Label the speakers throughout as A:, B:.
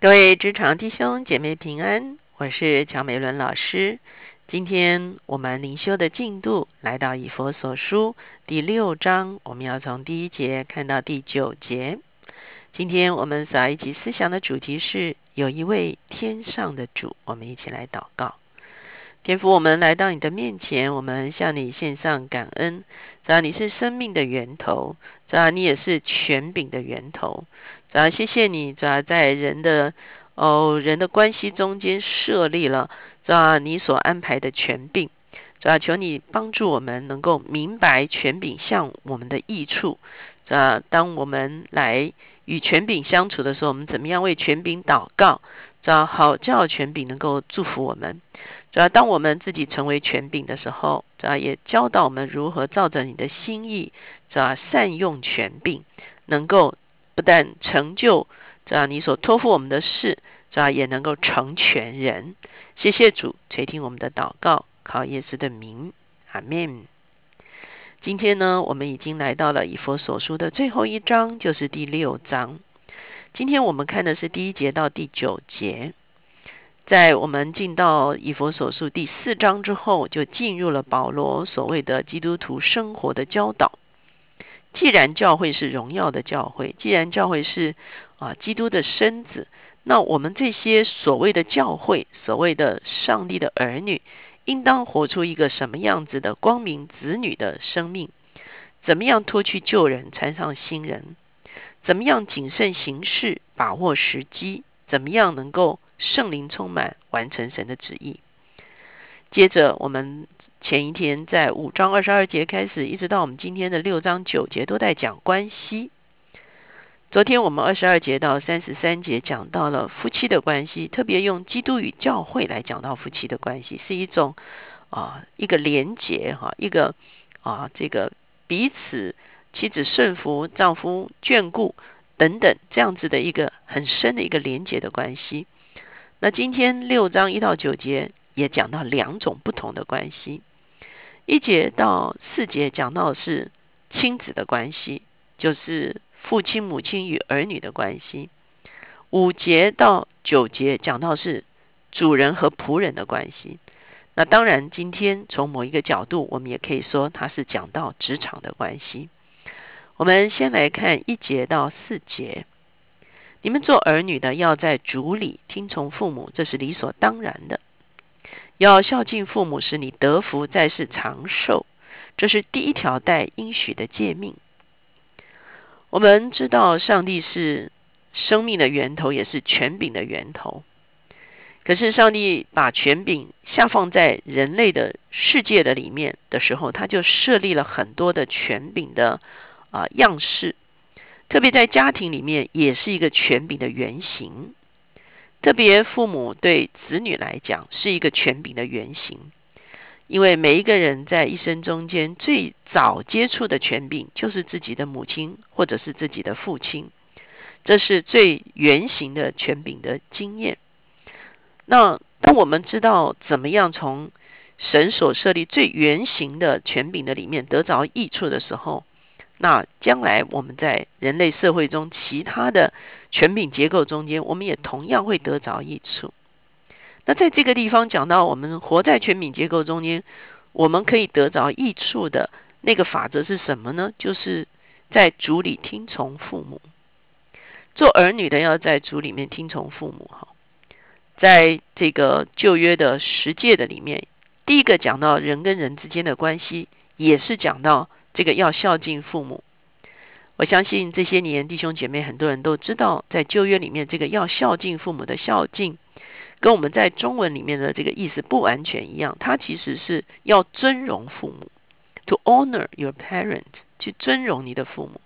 A: 各位职场弟兄姐妹平安，我是乔美伦老师。今天我们灵修的进度来到以佛所书第六章，我们要从第一节看到第九节。今天我们所一集思想的主题是有一位天上的主，我们一起来祷告。天父，我们来到你的面前，我们向你献上感恩。主啊，你是生命的源头，主啊，你也是权柄的源头。主啊，谢谢你，主啊，在人的哦人的关系中间设立了，主啊，你所安排的权柄。主啊，求你帮助我们能够明白权柄向我们的益处。主啊，当我们来与权柄相处的时候，我们怎么样为权柄祷告？主啊，好叫权柄能够祝福我们。主要当我们自己成为权柄的时候，主要也教导我们如何照着你的心意，主要善用权柄，能够不但成就主要你所托付我们的事，主要也能够成全人。谢谢主垂听我们的祷告，靠耶稣的名，阿门。今天呢，我们已经来到了以佛所书的最后一章，就是第六章。今天我们看的是第一节到第九节。在我们进到以佛所述第四章之后，就进入了保罗所谓的基督徒生活的教导。既然教会是荣耀的教会，既然教会是啊基督的身子，那我们这些所谓的教会、所谓的上帝的儿女，应当活出一个什么样子的光明子女的生命？怎么样脱去旧人，穿上新人？怎么样谨慎行事，把握时机？怎么样能够？圣灵充满，完成神的旨意。接着，我们前一天在五章二十二节开始，一直到我们今天的六章九节，都在讲关系。昨天我们二十二节到三十三节讲到了夫妻的关系，特别用基督与教会来讲到夫妻的关系，是一种啊一个连结哈，一个啊这个彼此妻子顺服，丈夫眷顾等等这样子的一个很深的一个连结的关系。那今天六章一到九节也讲到两种不同的关系，一节到四节讲到是亲子的关系，就是父亲、母亲与儿女的关系；五节到九节讲到是主人和仆人的关系。那当然，今天从某一个角度，我们也可以说它是讲到职场的关系。我们先来看一节到四节。你们做儿女的，要在主里听从父母，这是理所当然的。要孝敬父母，使你得福，在世长寿，这是第一条带应许的诫命。我们知道，上帝是生命的源头，也是权柄的源头。可是，上帝把权柄下放在人类的世界的里面的时候，他就设立了很多的权柄的啊样式。特别在家庭里面，也是一个权柄的原型。特别父母对子女来讲，是一个权柄的原型。因为每一个人在一生中间最早接触的权柄，就是自己的母亲或者是自己的父亲，这是最原型的权柄的经验。那当我们知道怎么样从神所设立最原型的权柄的里面得着益处的时候，那将来我们在人类社会中其他的权柄结构中间，我们也同样会得着益处。那在这个地方讲到，我们活在权柄结构中间，我们可以得着益处的那个法则是什么呢？就是在主里听从父母。做儿女的要在主里面听从父母。哈，在这个旧约的十诫的里面，第一个讲到人跟人之间的关系，也是讲到。这个要孝敬父母，我相信这些年弟兄姐妹很多人都知道，在旧约里面，这个要孝敬父母的孝敬，跟我们在中文里面的这个意思不完全一样。它其实是要尊荣父母，to honor your parents，去尊荣你的父母。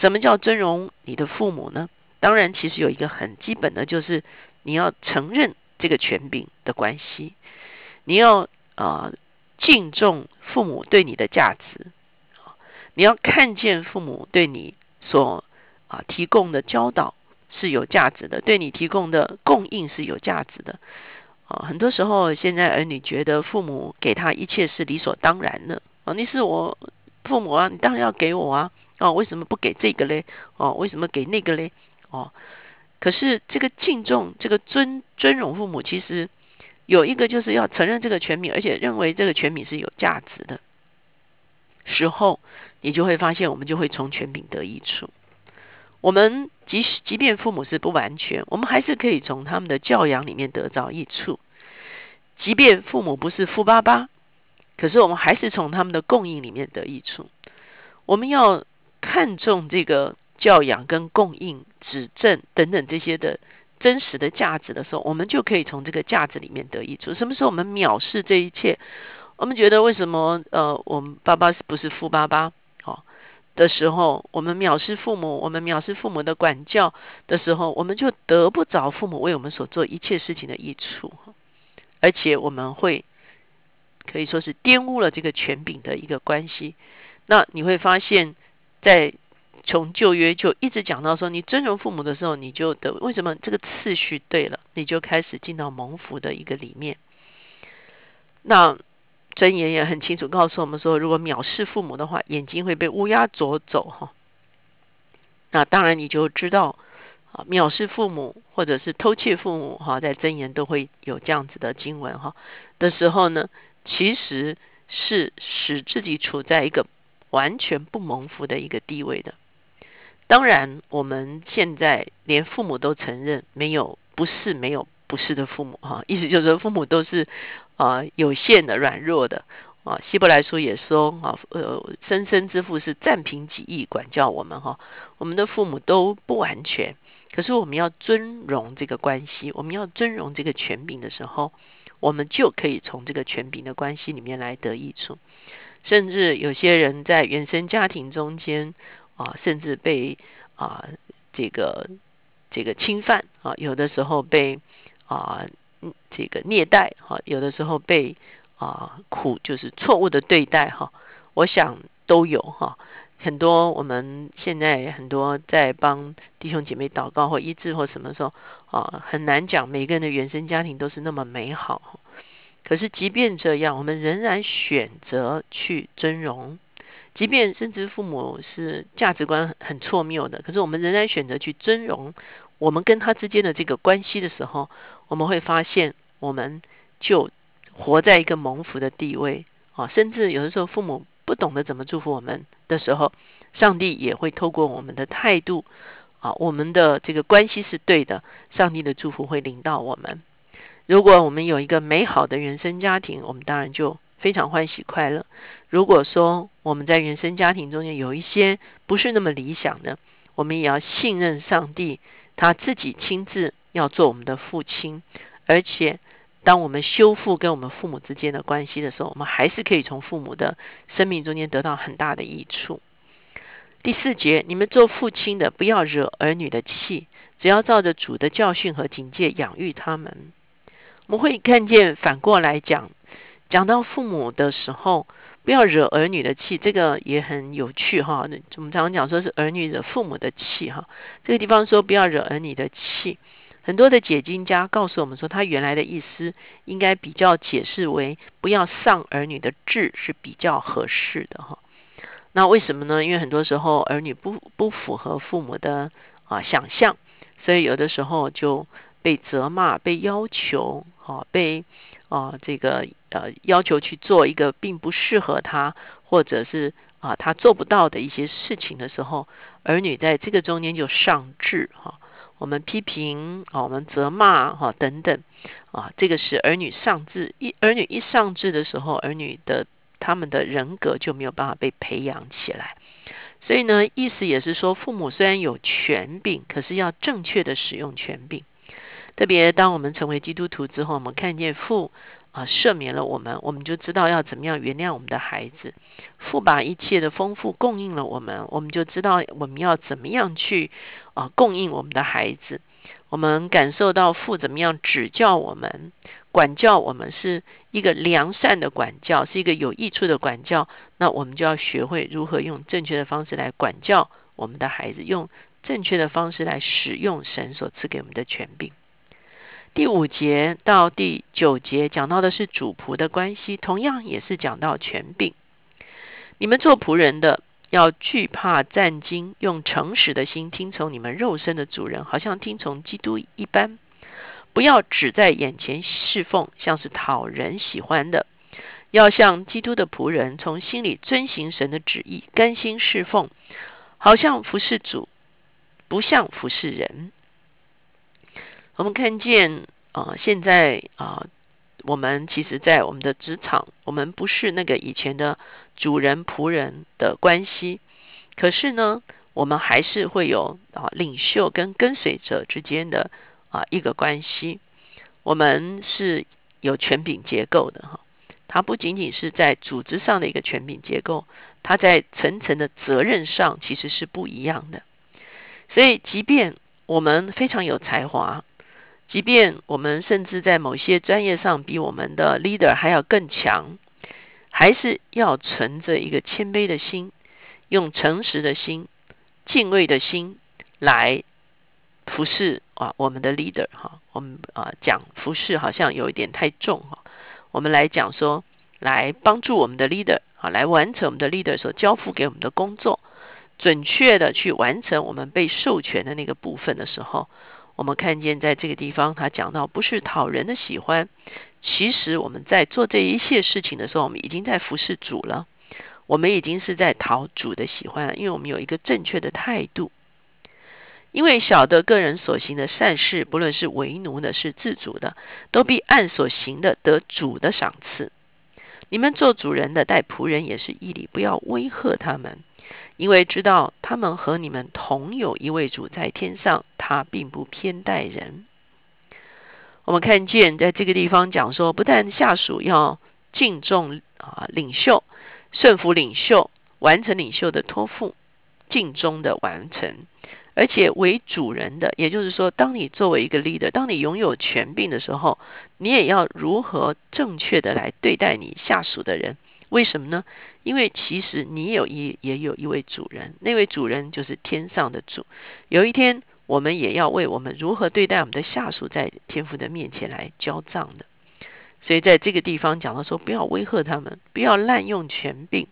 A: 什么叫尊荣你的父母呢？当然，其实有一个很基本的，就是你要承认这个权柄的关系，你要啊敬重父母对你的价值。你要看见父母对你所啊提供的教导是有价值的，对你提供的供应是有价值的啊。很多时候，现在儿女觉得父母给他一切是理所当然的啊。你是我父母啊，你当然要给我啊。哦，为什么不给这个嘞？哦，为什么给那个嘞？哦，可是这个敬重、这个尊尊荣父母，其实有一个就是要承认这个权柄，而且认为这个权柄是有价值的时候，你就会发现，我们就会从权柄得益处。我们即使即便父母是不完全，我们还是可以从他们的教养里面得到益处。即便父母不是富爸爸，可是我们还是从他们的供应里面得益处。我们要看重这个教养跟供应、指正等等这些的真实的价值的时候，我们就可以从这个价值里面得益处。什么时候我们藐视这一切？我们觉得为什么呃，我们爸爸是不是富爸爸？的时候，我们藐视父母，我们藐视父母的管教的时候，我们就得不着父母为我们所做一切事情的益处。而且我们会可以说是玷污了这个权柄的一个关系。那你会发现，在从旧约就一直讲到说，你尊荣父母的时候，你就得为什么这个次序对了，你就开始进到蒙福的一个里面。那真言也很清楚告诉我们说，如果藐视父母的话，眼睛会被乌鸦啄走哈。那当然你就知道。啊，藐视父母或者是偷窃父母，哈，在箴言都会有这样子的经文，哈的时候呢，其实是使自己处在一个完全不蒙福的一个地位的。当然，我们现在连父母都承认没有不是没有不是的父母，哈，意思就是说父母都是啊有限的、软弱的。啊，希伯来书也说，啊，呃，生生之父是暂凭己意管教我们，哈，我们的父母都不完全。可是我们要尊荣这个关系，我们要尊荣这个权柄的时候，我们就可以从这个权柄的关系里面来得益处。甚至有些人在原生家庭中间啊，甚至被啊这个这个侵犯啊，有的时候被啊这个虐待哈，有的时候被啊苦就是错误的对待哈，我想都有哈。很多我们现在很多在帮弟兄姐妹祷告或医治或什么时候啊，很难讲每个人的原生家庭都是那么美好。可是即便这样，我们仍然选择去尊荣，即便甚至父母是价值观很错谬的，可是我们仍然选择去尊荣我们跟他之间的这个关系的时候，我们会发现我们就活在一个蒙福的地位啊，甚至有的时候父母。不懂得怎么祝福我们的时候，上帝也会透过我们的态度啊，我们的这个关系是对的，上帝的祝福会领到我们。如果我们有一个美好的原生家庭，我们当然就非常欢喜快乐。如果说我们在原生家庭中间有一些不是那么理想的，我们也要信任上帝，他自己亲自要做我们的父亲，而且。当我们修复跟我们父母之间的关系的时候，我们还是可以从父母的生命中间得到很大的益处。第四节，你们做父亲的不要惹儿女的气，只要照着主的教训和警戒养育他们。我们会看见反过来讲，讲到父母的时候，不要惹儿女的气，这个也很有趣哈。我们常常讲说是儿女惹父母的气哈，这个地方说不要惹儿女的气。很多的解经家告诉我们说，他原来的意思应该比较解释为不要丧儿女的志是比较合适的哈。那为什么呢？因为很多时候儿女不不符合父母的啊想象，所以有的时候就被责骂、被要求啊、被啊这个呃要求去做一个并不适合他或者是啊他做不到的一些事情的时候，儿女在这个中间就丧志哈。我们批评啊，我们责骂哈等等啊，这个是儿女上志一儿女一上志的时候，儿女的他们的人格就没有办法被培养起来。所以呢，意思也是说，父母虽然有权柄，可是要正确的使用权柄。特别当我们成为基督徒之后，我们看见父。啊，赦免了我们，我们就知道要怎么样原谅我们的孩子。父把一切的丰富供应了我们，我们就知道我们要怎么样去啊供应我们的孩子。我们感受到父怎么样指教我们、管教我们，是一个良善的管教，是一个有益处的管教。那我们就要学会如何用正确的方式来管教我们的孩子，用正确的方式来使用神所赐给我们的权柄。第五节到第九节讲到的是主仆的关系，同样也是讲到权柄。你们做仆人的要惧怕战惊，用诚实的心听从你们肉身的主人，好像听从基督一般。不要只在眼前侍奉，像是讨人喜欢的；要像基督的仆人，从心里遵行神的旨意，甘心侍奉，好像服侍主，不像服侍人。我们看见啊，现在啊，我们其实，在我们的职场，我们不是那个以前的主人仆人的关系，可是呢，我们还是会有啊领袖跟跟随者之间的。啊，一个关系，我们是有权柄结构的哈。它不仅仅是在组织上的一个权柄结构，它在层层的责任上其实是不一样的。所以，即便我们非常有才华，即便我们甚至在某些专业上比我们的 leader 还要更强，还是要存着一个谦卑的心，用诚实的心、敬畏的心来。服侍啊，我们的 leader 哈，我们啊讲服侍好像有一点太重哈。我们来讲说，来帮助我们的 leader 啊，来完成我们的 leader 所交付给我们的工作，准确的去完成我们被授权的那个部分的时候，我们看见在这个地方，他讲到不是讨人的喜欢，其实我们在做这一切事情的时候，我们已经在服侍主了，我们已经是在讨主的喜欢，因为我们有一个正确的态度。因为晓得个人所行的善事，不论是为奴的，是自主的，都必按所行的得主的赏赐。你们做主人的待仆人也是义理，不要威吓他们，因为知道他们和你们同有一位主在天上，他并不偏待人。我们看见在这个地方讲说，不但下属要敬重啊领袖，顺服领袖，完成领袖的托付，尽忠的完成。而且为主人的，也就是说，当你作为一个 leader，当你拥有权柄的时候，你也要如何正确的来对待你下属的人？为什么呢？因为其实你有一也有一位主人，那位主人就是天上的主。有一天，我们也要为我们如何对待我们的下属，在天父的面前来交账的。所以在这个地方讲到说，不要威吓他们，不要滥用权柄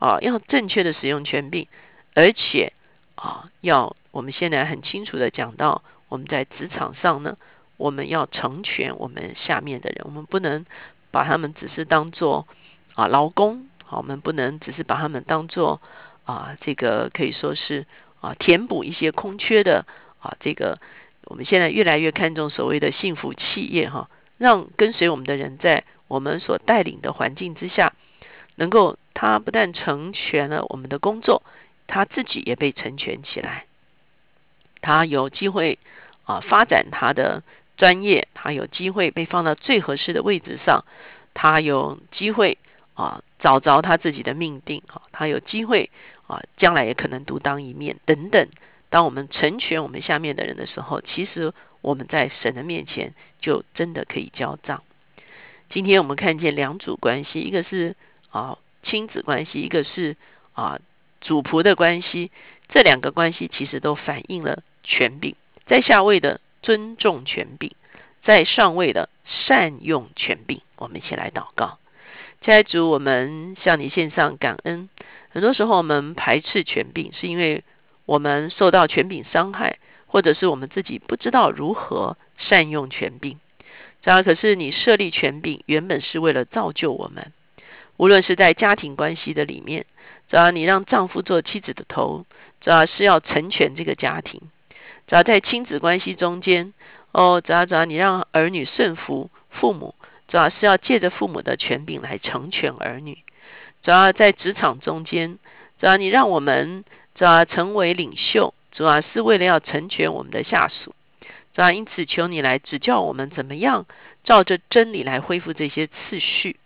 A: 啊，要正确的使用权柄，而且啊要。我们现在很清楚的讲到，我们在职场上呢，我们要成全我们下面的人，我们不能把他们只是当做啊劳工，好，我们不能只是把他们当做啊这个可以说是啊填补一些空缺的啊这个，我们现在越来越看重所谓的幸福企业哈，让跟随我们的人在我们所带领的环境之下，能够他不但成全了我们的工作，他自己也被成全起来。他有机会啊发展他的专业，他有机会被放到最合适的位置上，他有机会啊找着他自己的命定啊，他有机会啊将来也可能独当一面等等。当我们成全我们下面的人的时候，其实我们在神的面前就真的可以交账。今天我们看见两组关系，一个是啊亲子关系，一个是啊主仆的关系。这两个关系其实都反映了权柄，在下位的尊重权柄，在上位的善用权柄。我们一起来祷告，家主，我们向你献上感恩。很多时候我们排斥权柄，是因为我们受到权柄伤害，或者是我们自己不知道如何善用权柄。然而，可是你设立权柄，原本是为了造就我们，无论是在家庭关系的里面，只要你让丈夫做妻子的头。主要是要成全这个家庭，只要在亲子关系中间，哦，只要只要你让儿女顺服父母，主要是要借着父母的权柄来成全儿女；主要在职场中间，只要你让我们主要成为领袖，主要是为了要成全我们的下属；主要因此求你来指教我们怎么样照着真理来恢复这些次序；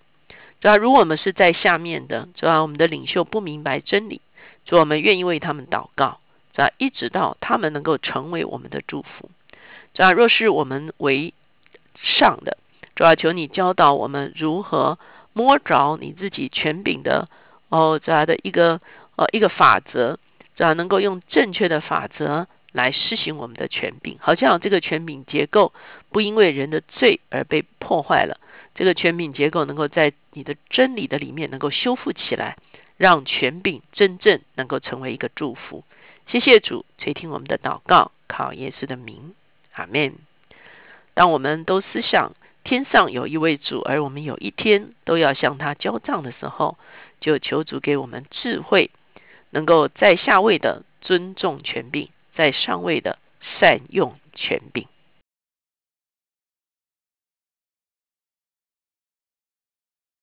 A: 主要如果我们是在下面的，主要我们的领袖不明白真理。主，我们愿意为他们祷告，主要一直到他们能够成为我们的祝福。主要若是我们为上的，主要求你教导我们如何摸着你自己权柄的哦，这样的一个呃一个法则，主要能够用正确的法则来施行我们的权柄，好像这个权柄结构不因为人的罪而被破坏了，这个权柄结构能够在你的真理的里面能够修复起来。让权柄真正能够成为一个祝福。谢谢主垂听我们的祷告，靠耶稣的名，阿门。当我们都思想天上有一位主，而我们有一天都要向他交账的时候，就求主给我们智慧，能够在下位的尊重权柄，在上位的善用权柄。